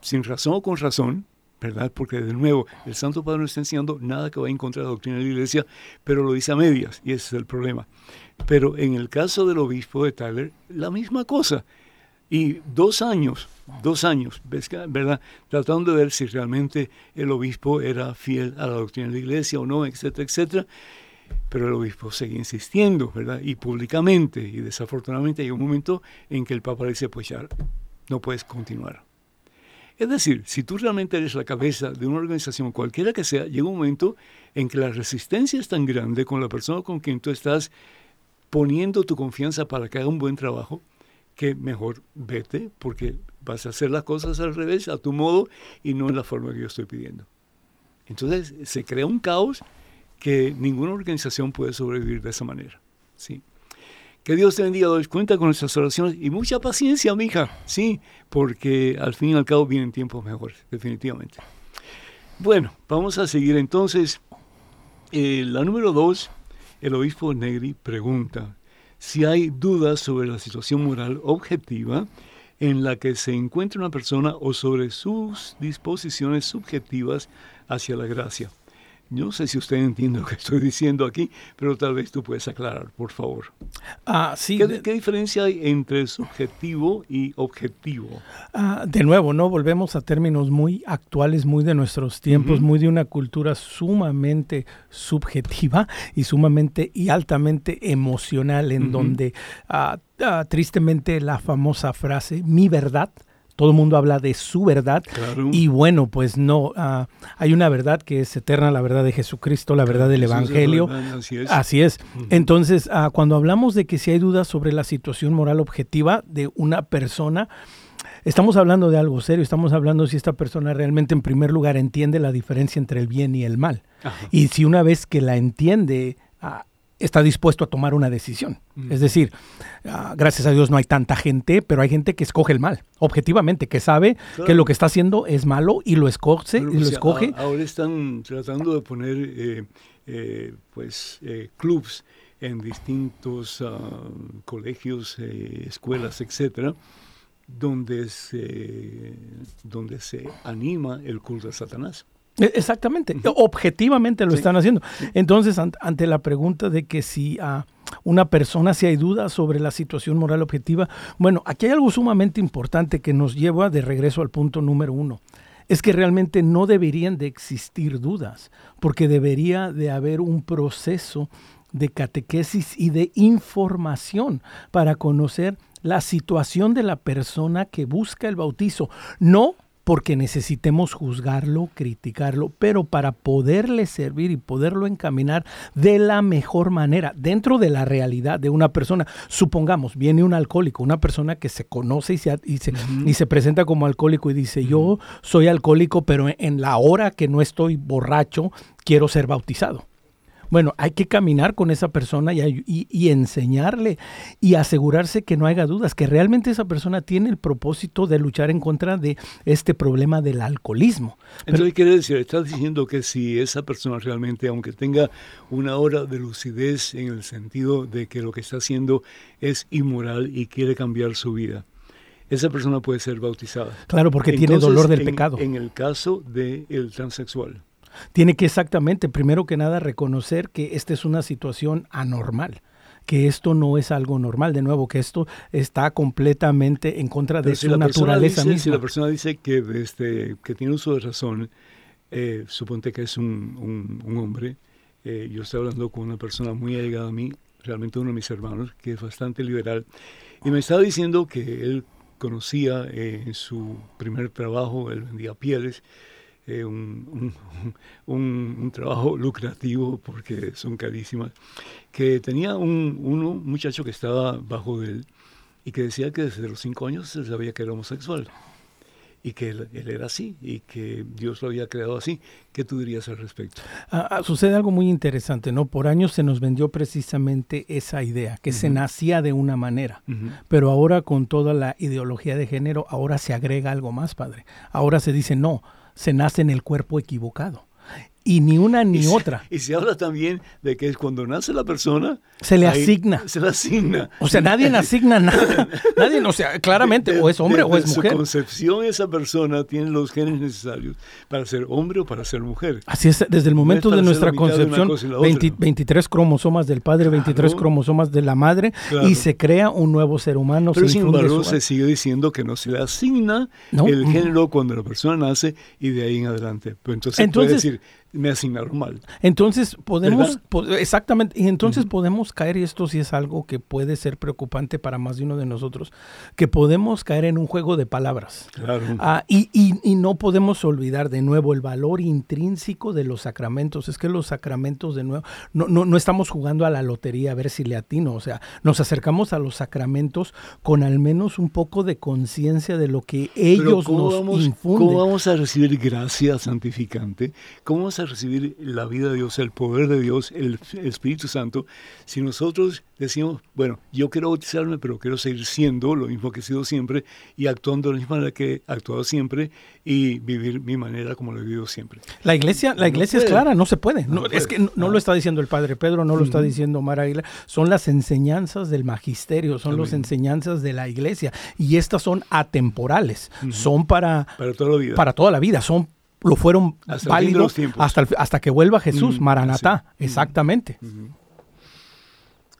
sin razón o con razón, ¿verdad? Porque de nuevo, el Santo Padre no está enseñando nada que vaya en contra de la doctrina de la Iglesia, pero lo dice a medias, y ese es el problema. Pero en el caso del obispo de Tyler, la misma cosa. Y dos años, dos años, ¿verdad? Tratando de ver si realmente el obispo era fiel a la doctrina de la Iglesia o no, etcétera, etcétera. Pero el obispo seguía insistiendo, ¿verdad? Y públicamente, y desafortunadamente hay un momento en que el Papa le dice, pues ya no puedes continuar. Es decir, si tú realmente eres la cabeza de una organización, cualquiera que sea, llega un momento en que la resistencia es tan grande con la persona con quien tú estás poniendo tu confianza para que haga un buen trabajo, que mejor vete porque vas a hacer las cosas al revés, a tu modo y no en la forma que yo estoy pidiendo. Entonces se crea un caos que ninguna organización puede sobrevivir de esa manera. ¿sí? Que Dios te bendiga, Doris. Cuenta con nuestras oraciones y mucha paciencia, mija. Sí, porque al fin y al cabo vienen tiempos mejores, definitivamente. Bueno, vamos a seguir entonces. Eh, la número dos, el obispo Negri pregunta si hay dudas sobre la situación moral objetiva en la que se encuentra una persona o sobre sus disposiciones subjetivas hacia la gracia. Yo no sé si usted entiende lo que estoy diciendo aquí, pero tal vez tú puedes aclarar, por favor. Ah, sí. ¿Qué, diferencia hay entre subjetivo y objetivo? Ah, de nuevo, ¿no? Volvemos a términos muy actuales, muy de nuestros tiempos, muy de una cultura sumamente subjetiva y sumamente y altamente emocional, en donde ah, tristemente la famosa frase, mi verdad, todo el mundo habla de su verdad y bueno, pues no, ah, hay una verdad que es eterna, la verdad de Jesucristo, la verdad del Evangelio. así es. Entonces, ah, cuando hablamos de que si hay dudas sobre la situación moral objetiva de una persona, estamos hablando de algo serio, estamos hablando si esta persona realmente en primer lugar entiende la diferencia entre el bien y el mal. Y si una vez que la entiende, ah, está dispuesto a tomar una decisión. Es decir, ah, gracias a Dios no hay tanta gente, pero hay gente que escoge el mal, objetivamente, que sabe que lo que está haciendo es malo y lo escoge. y lo escoge. ahora están tratando de poner eh, eh, pues eh, clubs en distintos ah, colegios, escuelas, etcétera, donde se, donde se anima el culto a Satanás. E, exactamente, objetivamente lo están haciendo. Entonces, ante la pregunta de que si a una persona, si hay dudas sobre la situación moral objetiva, bueno, aquí hay algo sumamente importante que nos lleva de regreso al punto número uno. Es que realmente no deberían de existir dudas, porque debería de haber un proceso de catequesis y de información para conocer la situación de la persona que busca el bautizo, no porque necesitemos juzgarlo, criticarlo, pero para poderle servir y poderlo encaminar de la mejor manera, dentro de la realidad de una persona. Supongamos, viene un alcohólico, una persona que se conoce y se, y se, presenta como alcohólico y dice, yo soy alcohólico, pero en la hora que no estoy borracho, quiero ser bautizado. Bueno, hay que caminar con esa persona y, enseñarle y asegurarse que no haya dudas, que realmente esa persona tiene el propósito de luchar en contra de este problema del alcoholismo. Entonces, quiere decir, estás diciendo que si esa persona realmente, aunque tenga una hora de lucidez en el sentido de que lo que está haciendo es inmoral y quiere cambiar su vida, esa persona puede ser bautizada. Claro, porque tiene dolor del pecado. En el caso del transexual. Tiene que exactamente, primero que nada, reconocer que esta es una situación anormal que esto no es algo normal, de nuevo, que esto está completamente en contra de su naturaleza misma. Si la persona dice que, este, que tiene uso de razón, eh, suponte que es un, un, hombre, eh, yo estoy hablando con una persona muy allegada a mí, realmente uno de mis hermanos, que es bastante liberal, y me estaba diciendo que él conocía eh, en su primer trabajo, él vendía pieles, eh, un, un, trabajo lucrativo porque son carísimas, que tenía un, uno, un muchacho que estaba bajo él y que decía que desde los cinco años se sabía que era homosexual y que él, era así y que Dios lo había creado así. ¿Qué tú dirías al respecto? Ah, ah, sucede algo muy interesante, ¿no? Por años se nos vendió precisamente esa idea, que se nacía de una manera, pero ahora con toda la ideología de género, ahora se agrega algo más, padre. Ahora se dice, no, se nace en el cuerpo equivocado y ni una ni otra. Y se habla también de que es cuando nace la persona. Se le asigna. Se le asigna. O sea, nadie asigna nada. Nadie, o sea, claramente, o es hombre o es mujer. Su concepción, esa persona tiene los genes necesarios para ser hombre o para ser mujer. Así es, desde el momento de nuestra concepción, 23 cromosomas del padre, 23 cromosomas de la madre, y se crea un nuevo ser humano. Pero sin embargo, se sigue diciendo que no se le asigna el género cuando la persona nace y de ahí en adelante. Pero entonces, entonces puede decir me asignaron mal. Entonces podemos, exactamente, y entonces podemos caer, y esto sí es algo que puede ser preocupante para más de uno de nosotros, que podemos caer en un juego de palabras. Claro. Ah, y, y, y, no podemos olvidar de nuevo el valor intrínseco de los sacramentos. Es que los sacramentos, de nuevo, no, no, no estamos jugando a la lotería a ver si le atino, o sea, nos acercamos a los sacramentos con al menos un poco de conciencia de lo que ellos nos vamos, infunden. ¿Cómo vamos a recibir gracia santificante? ¿Cómo vamos a recibir la vida de Dios, el poder de Dios, el, Espíritu Santo, si nosotros decimos, bueno, yo quiero bautizarme, pero quiero seguir siendo lo mismo que he sido siempre y actuando de la misma manera que he actuado siempre y vivir mi manera como lo he vivido siempre. La iglesia, la iglesia es clara, no se puede. No, es que no, lo está diciendo el Padre Pedro, no lo está diciendo Mara Aguilar, son las enseñanzas del magisterio, son las enseñanzas de la iglesia. Y estas son atemporales, son para, para toda la vida. Para toda la vida, son lo fueron hasta válidos hasta, hasta que vuelva Jesús, Maranatá, exactamente.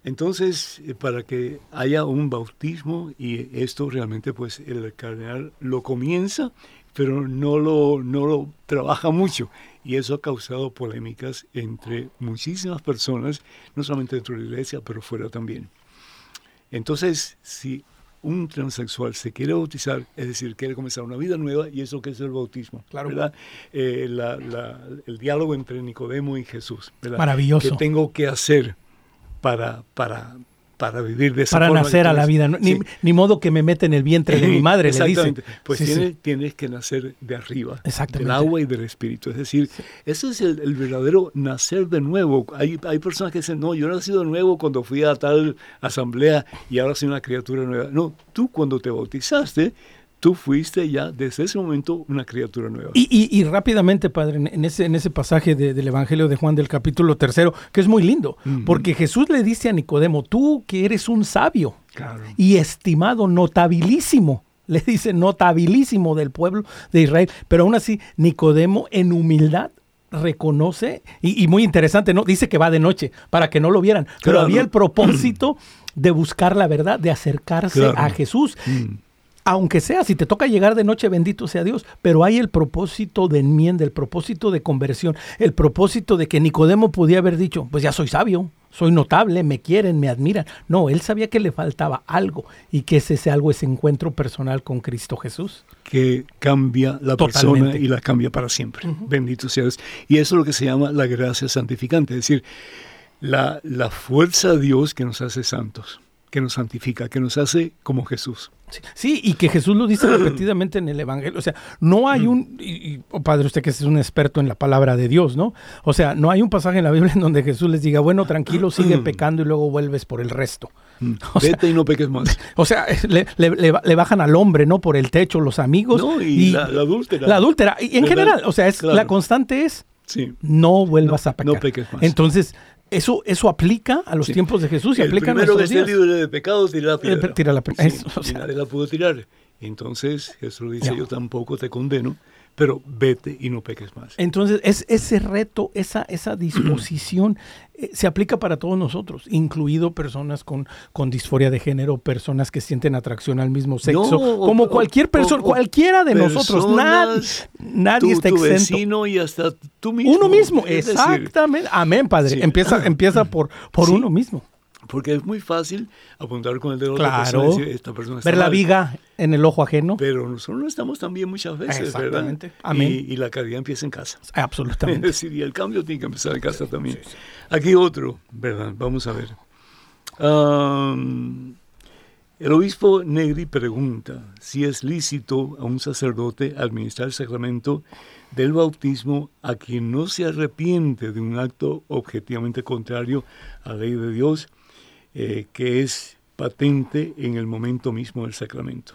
Entonces, eh, para que haya un bautismo, y esto realmente pues el cardenal lo comienza, pero no lo, no lo trabaja mucho. Y eso ha causado polémicas entre muchísimas personas, no solamente dentro de la iglesia, pero fuera también. Entonces, si un transexual se quiere bautizar, es decir, quiere comenzar una vida nueva, y eso que es el bautismo, claro. ¿verdad? Eh, el diálogo entre Nicodemo y Jesús, ¿verdad? Maravilloso. ¿Qué tengo que hacer para, para, para vivir de esa para nacer a la vida. Ni, modo que me mete en el vientre de mi madre, le dice. Pues tienes, que nacer de arriba, del agua y del espíritu. Es decir, ese es el, verdadero nacer de nuevo. Hay, hay personas que dicen, no, yo he nacido de nuevo cuando fui a tal asamblea y ahora soy una criatura nueva. No, tú cuando te bautizaste, tú fuiste ya desde ese momento una criatura nueva. Y, rápidamente, Padre, en ese, en ese pasaje del Evangelio de Juan del capítulo tercero, que es muy lindo, porque Jesús le dice a Nicodemo, tú que eres un sabio y estimado, notabilísimo, le dice notabilísimo del pueblo de Israel, pero aún así Nicodemo en humildad reconoce, y, muy interesante, ¿no? Dice que va de noche para que no lo vieran, pero había el propósito de buscar la verdad, de acercarse a Jesús. Mm aunque sea, si te toca llegar de noche, bendito sea Dios, pero hay el propósito de enmienda, el propósito de conversión, el propósito de que Nicodemo podía haber dicho, pues ya soy sabio, soy notable, me quieren, me admiran. No, él sabía que le faltaba algo y que ese, ese algo, ese encuentro personal con Cristo Jesús. Que cambia la persona y la cambia para siempre. Bendito sea Dios. Y eso es lo que se llama la gracia santificante, es decir, la, la fuerza de Dios que nos hace santos que nos santifica, que nos hace como Jesús. Sí, y que Jesús lo dice repetidamente en el Evangelio. O sea, no hay un, y, oh, Padre, usted que es un experto en la palabra de Dios, ¿no? O sea, no hay un pasaje en la Biblia en donde Jesús les diga, bueno, tranquilo, sigue pecando y luego vuelves por el resto. Mm. Vete y no peques más. O sea, le, bajan al hombre, ¿no? Por el techo, los amigos. No, y, la, adúltera. La adúltera. Y en general, o sea, es, la constante es, sí. no vuelvas a pecar. No peques más. Entonces, eso, eso aplica a los tiempos de Jesús y aplica a nuestros que esté libre de pecado, tira la piedra. Tira la piedra. nadie la pudo tirar. Entonces Jesús dice, yo tampoco te condeno, pero vete y no peques más. Entonces, es ese reto, esa, esa disposición se aplica para todos nosotros, incluido personas con, con disforia de género, personas que sienten atracción al mismo sexo, como cualquier persona, cualquiera de nosotros, nadie, nadie está exento. vecino y hasta tú mismo. Uno mismo, exactamente. Amén, Padre. empieza, empieza por, por uno mismo. Porque es muy fácil apuntar con el dedo claro. a la persona y decir, esta persona está Ver la mal". viga en el ojo ajeno. Pero nosotros no estamos tan bien muchas veces, ¿verdad? Exactamente. Amén. Y, y la caridad empieza en casa. Es Absolutamente. decir, y el cambio tiene que empezar en casa también. Aquí otro, ¿verdad? Vamos a ver. El obispo Negri pregunta si es lícito a un sacerdote administrar el sacramento del bautismo a quien no se arrepiente de un acto objetivamente contrario a la ley de Dios, eh, que es patente en el momento mismo del sacramento.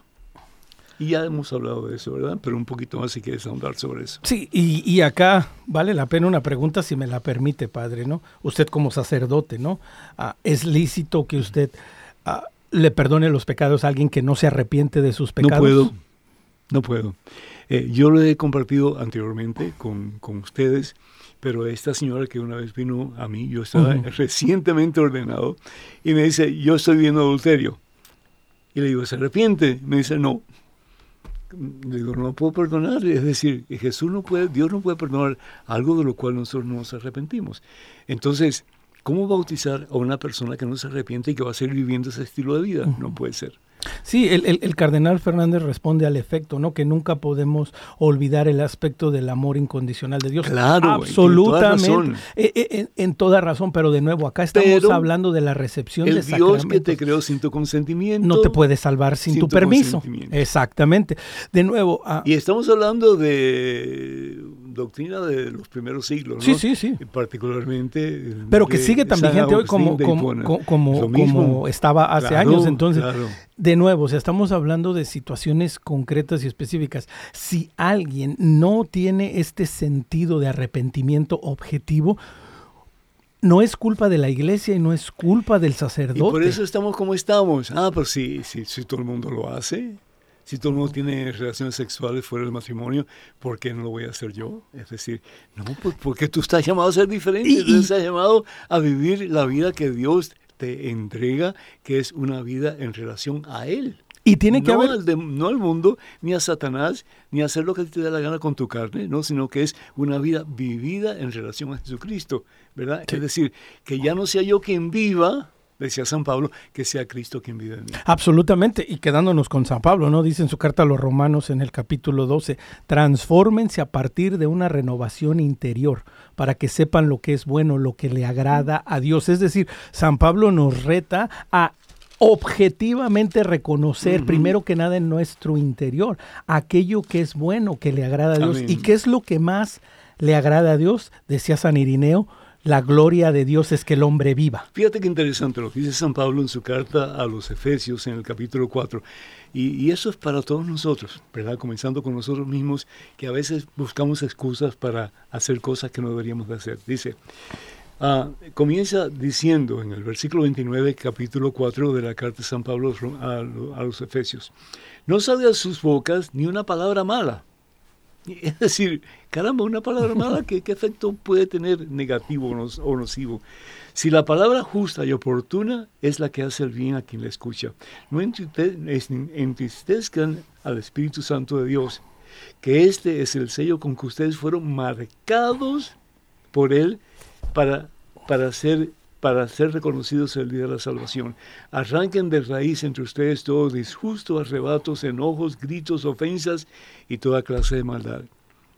Y ya hemos hablado de eso, ¿verdad? Pero un poquito más si quieres ahondar sobre eso. Sí, y, y acá vale la pena una pregunta, si me la permite, padre, ¿no? Usted como sacerdote, ¿no? Ah, ¿Es lícito que usted ah, le perdone los pecados a alguien que no se arrepiente de sus pecados? No puedo, no puedo. Eh, yo lo he compartido anteriormente con, con ustedes, pero esta señora que una vez vino a mí, yo estaba recientemente ordenado, y me dice, yo estoy viendo adulterio. Y le digo, ¿se arrepiente? Me dice, no. Le digo, no puedo perdonar. Es decir, Jesús no puede, Dios no puede perdonar algo de lo cual nosotros no nos arrepentimos. Entonces, ¿cómo bautizar a una persona que no se arrepiente y que va a seguir viviendo ese estilo de vida? No puede ser. Sí, el, el- el cardenal Fernández responde al efecto, ¿no? Que nunca podemos olvidar el aspecto del amor incondicional de Dios. Claro, toda absolutamente. razón. Eh, eh, en, en toda razón, pero de nuevo, acá estamos Pero hablando de la recepción El de Dios que te creó sin tu consentimiento. no te puede salvar sin, sin tu tu permiso. Exactamente. De nuevo, ah, Y estamos hablando de doctrina de los primeros siglos, ¿no? sí, sí, sí. Particularmente. eh, Pero que sigue tan vigente hoy como, como, como, como estaba hace Claro, años. Entonces, claro. de nuevo, o sea, estamos hablando de situaciones concretas y específicas. Si alguien no tiene este sentido de arrepentimiento objetivo, no es culpa de la iglesia y no es culpa del Y sacerdote. por eso estamos como estamos. Ah, pero si, si, si todo el mundo lo hace, si todo el mundo tiene relaciones sexuales fuera del matrimonio, ¿por qué no lo voy a hacer yo? Es decir, no, pues porque tú estás llamado a ser diferente, Y- tú estás llamado a vivir la vida que Dios te entrega, que es una vida en relación a Él. y tiene que no, haber... al de- no al mundo, ni a Satanás, ni a hacer lo que te dé la gana con tu carne, no, sino que es una vida vivida en relación a Jesucristo, ¿verdad? Sí. Es decir, que ya no sea yo quien viva, decía San Pablo, que sea Cristo quien vive en mí. Absolutamente, y quedándonos con San Pablo, ¿no? Dice en su carta a los romanos en el capítulo 12, transfórmense a partir de una renovación interior para que sepan lo que es bueno, lo que le agrada a Dios. Es decir, San Pablo nos reta a objetivamente reconocer, primero que nada en nuestro interior, aquello que es bueno, que le agrada a Dios. Amén. ¿Y qué es lo que más le agrada a Dios? Decía San Irineo, la gloria de Dios es que el hombre viva. Fíjate qué interesante lo que dice San Pablo en su carta a los Efesios en el capítulo 4. Y, y eso es para todos nosotros, ¿verdad? Comenzando con nosotros mismos, que a veces buscamos excusas para hacer cosas que no deberíamos de hacer. Dice, ah, comienza diciendo en el versículo 29, capítulo 4 de la carta de San Pablo a, a los Efesios, no salga de sus bocas ni una palabra mala. Es decir, caramba, una palabra mala, ¿qué, qué efecto puede tener negativo o nocivo? Si la palabra justa y oportuna es la que hace el bien a quien la escucha, no entristezcan al Espíritu Santo de Dios, que este es el sello con que ustedes fueron marcados por Él para, para, ser, para ser reconocidos el día de la salvación. Arranquen de raíz entre ustedes todo disgusto, arrebatos, enojos, gritos, ofensas y toda clase de maldad.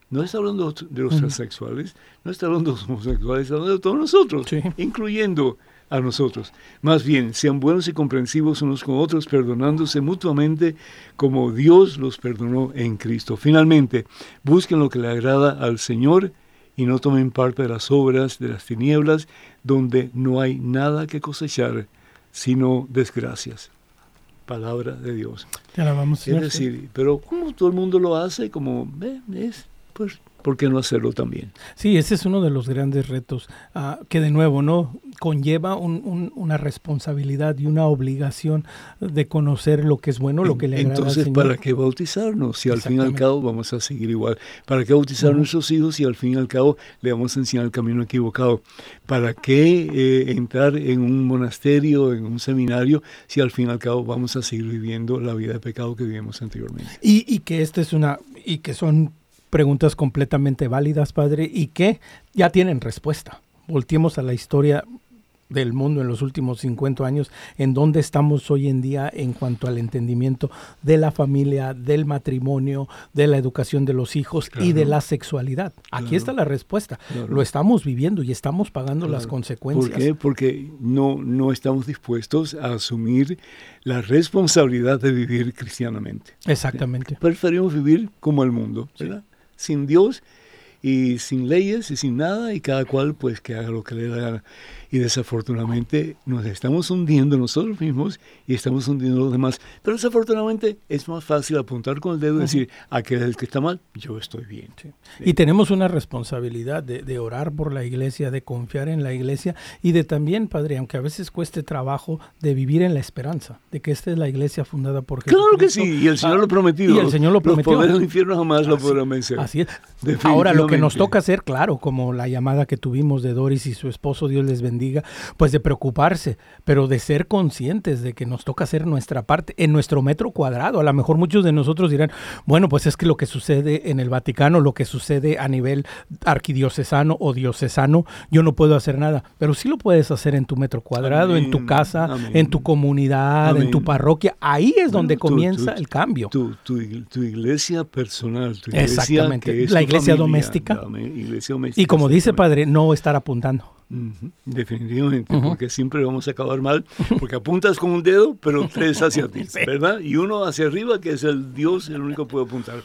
No está hablando de los transexuales, no está hablando de los homosexuales, está hablando de todos nosotros, Sí. incluyendo a nosotros. Más bien, sean buenos y comprensivos unos con otros, perdonándose mutuamente como Dios los perdonó en Cristo. Finalmente, busquen lo que le agrada al Señor y no tomen parte de las obras de las tinieblas, donde no hay nada que cosechar, sino desgracias. Palabra de Dios. Te alabamos, Es decir, pero como todo el mundo lo hace, como eh, es, pues, ¿por qué no hacerlo también? Sí, ese es uno de los grandes retos ah, que de nuevo no conlleva un- un- una responsabilidad y una obligación de conocer lo que es bueno, lo que le agrada Entonces, al Señor. ¿para qué bautizarnos si al fin y al cabo vamos a seguir igual? ¿Para qué bautizar a Ujú. nuestros hijos si al fin y al cabo le vamos a enseñar el camino equivocado? ¿Para qué eh, entrar en un monasterio, en un seminario, si al fin y al cabo vamos a seguir viviendo la vida de pecado que vivimos anteriormente? Y, y que esta es una y que son preguntas completamente válidas, padre, y que ya tienen respuesta. Volteemos a la historia del mundo en los últimos 50 años, en dónde estamos hoy en día en cuanto al entendimiento de la familia, del matrimonio, de la educación de los hijos y de la sexualidad. Aquí está la respuesta. Lo estamos viviendo y estamos pagando las consecuencias. ¿Por qué? Porque no, no estamos dispuestos a asumir la responsabilidad de vivir cristianamente. Exactamente. Preferimos vivir como el mundo, ¿verdad? Sin Dios y sin leyes y sin nada y cada cual pues que haga lo que le da y desafortunadamente nos estamos hundiendo nosotros mismos y estamos hundiendo a los demás. Pero desafortunadamente es más fácil apuntar con el dedo y decir, aquel es el que está mal, yo estoy bien. Y tenemos una responsabilidad de, de, orar por la iglesia, de confiar en la iglesia y de también, Padre, aunque a veces cueste trabajo, de vivir en la esperanza, de que esta es la iglesia fundada por Jesús. Claro que sí, y el Señor lo ah, prometió. Y el Señor lo prometió. Los poderes del infierno jamás lo podrán vencer. Así es. Ahora, lo que nos toca hacer, claro, como la llamada que tuvimos de Doris y su esposo, Dios les bendiga diga, pues de preocuparse, pero de ser conscientes de que nos toca hacer nuestra parte en nuestro metro cuadrado. A lo mejor muchos de nosotros dirán, bueno, pues es que lo que sucede en el Vaticano, lo que sucede a nivel arquidiocesano o diocesano, yo no puedo hacer nada, pero sí lo puedes hacer en tu metro cuadrado, en tu casa, en tu comunidad, en tu parroquia. Ahí es donde comienza el cambio. Tu, tu, iglesia personal, tu iglesia Exactamente, la iglesia doméstica. Y como dice Padre, no estar apuntando. Definitivamente, porque siempre vamos a acabar mal, porque apuntas con un dedo, pero tres hacia ti, ¿verdad? Y uno hacia arriba, que es el Dios, el único que puede apuntar.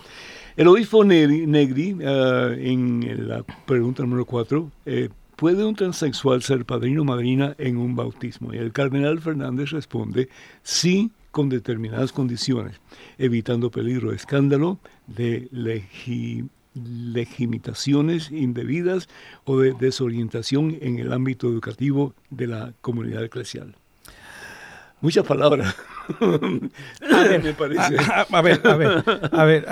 El obispo Negri, uh, en la pregunta número cuatro, eh, ¿puede un transexual ser padrino o madrina en un bautismo? Y el cardenal Fernández responde, sí, con determinadas condiciones, evitando peligro de escándalo, de legitimación legitimaciones indebidas o de desorientación en el ámbito educativo de la comunidad eclesial. Muchas palabras, a ver, me parece. A, ver, a ver, a ver,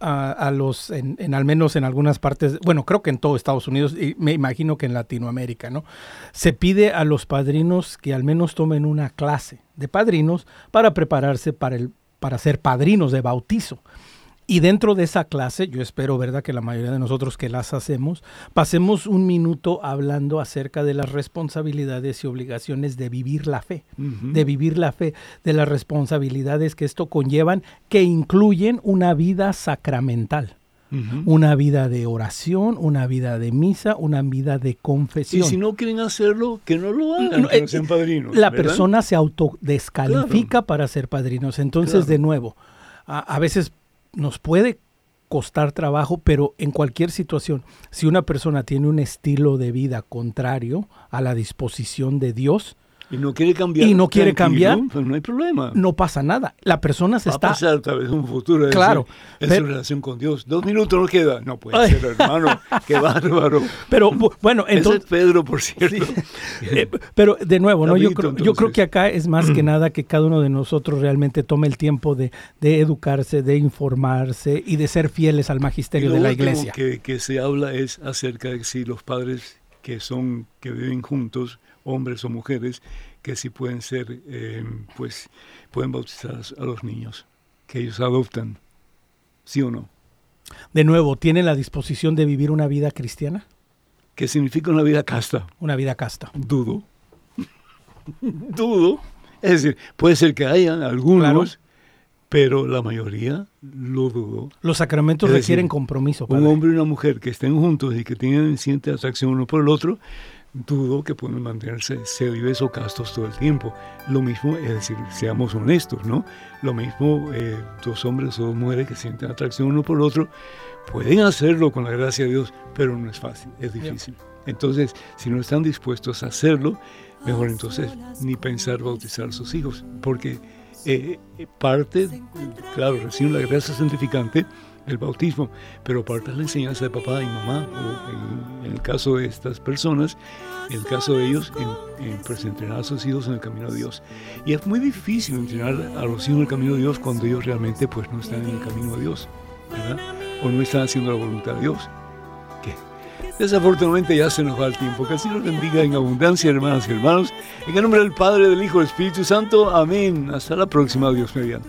a, los, en, en, al menos en algunas partes, bueno, creo que en todo Estados Unidos y me imagino que en Latinoamérica, ¿no? Se pide a los padrinos que al menos tomen una clase de padrinos para prepararse para, el, para ser padrinos de bautizo. Y dentro de esa clase, yo espero, ¿verdad?, que la mayoría de nosotros que las hacemos, pasemos un minuto hablando acerca de las responsabilidades y obligaciones de vivir la fe, de vivir la fe, de las responsabilidades que esto conllevan, que incluyen una vida sacramental. Una vida de oración, una vida de misa, una vida de confesión. Y si no quieren hacerlo, que no lo hagan, no, que no eh, sean padrinos. La persona se autodescalifica para ser padrinos. Entonces, de nuevo, a, a veces nos puede costar trabajo, pero en cualquier situación, si una persona tiene un estilo de vida contrario a la disposición de Dios, y no quiere cambiar. Y no quiere cambiar. Pues no hay problema. No pasa nada. La persona se está. a pasar tal vez un futuro. Claro. en su relación con Dios. Dos minutos no queda. No puede ser, hermano. Qué bárbaro. Pero bueno, entonces. es Pedro, por cierto. Eh, pero de nuevo, ¿no? Yo creo, yo creo que acá es más que nada que cada uno de nosotros realmente tome el tiempo de, de educarse, de informarse y de ser fieles al magisterio de la iglesia. Que, que se habla es acerca de si los padres que son, que viven juntos, hombres o mujeres, que sí pueden ser, eh, pues, pueden bautizar a los niños, que ellos adoptan, ¿sí o no? De nuevo, ¿tienen la disposición de vivir una vida cristiana? ¿Qué significa una vida casta? Una vida casta. Dudo. Dudo. Es decir, puede ser que hayan algunos, pero la mayoría lo dudo. Los sacramentos requieren compromiso. Un hombre y una mujer que estén juntos y que tengan siente atracción uno por el otro, dudo que puedan mantenerse célibes o castos todo el tiempo. Lo mismo, es decir, seamos honestos, ¿no? Lo mismo, eh, dos hombres o dos mujeres que sienten atracción uno por otro, pueden hacerlo con la gracia de Dios, pero no es fácil, es difícil. Entonces, si no están dispuestos a hacerlo, mejor entonces ni pensar bautizar a sus hijos, porque eh, parte, claro, reciben la gracia santificante, el bautismo, pero aparte de la enseñanza de papá y mamá, o en, el caso de estas personas, en el caso de ellos, en, en pues, entrenar a sus hijos en el camino de Dios. Y es muy difícil entrenar a los hijos en el camino de Dios cuando ellos realmente pues no están en el camino de Dios, ¿verdad? O no están haciendo la voluntad de Dios. Desafortunadamente ya se nos va el tiempo. Que así nos bendiga en abundancia, hermanas y hermanos. En el nombre del Padre, del Hijo del Espíritu Santo. Amén. Hasta la próxima, Dios mediante.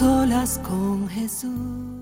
Solas con Jesús.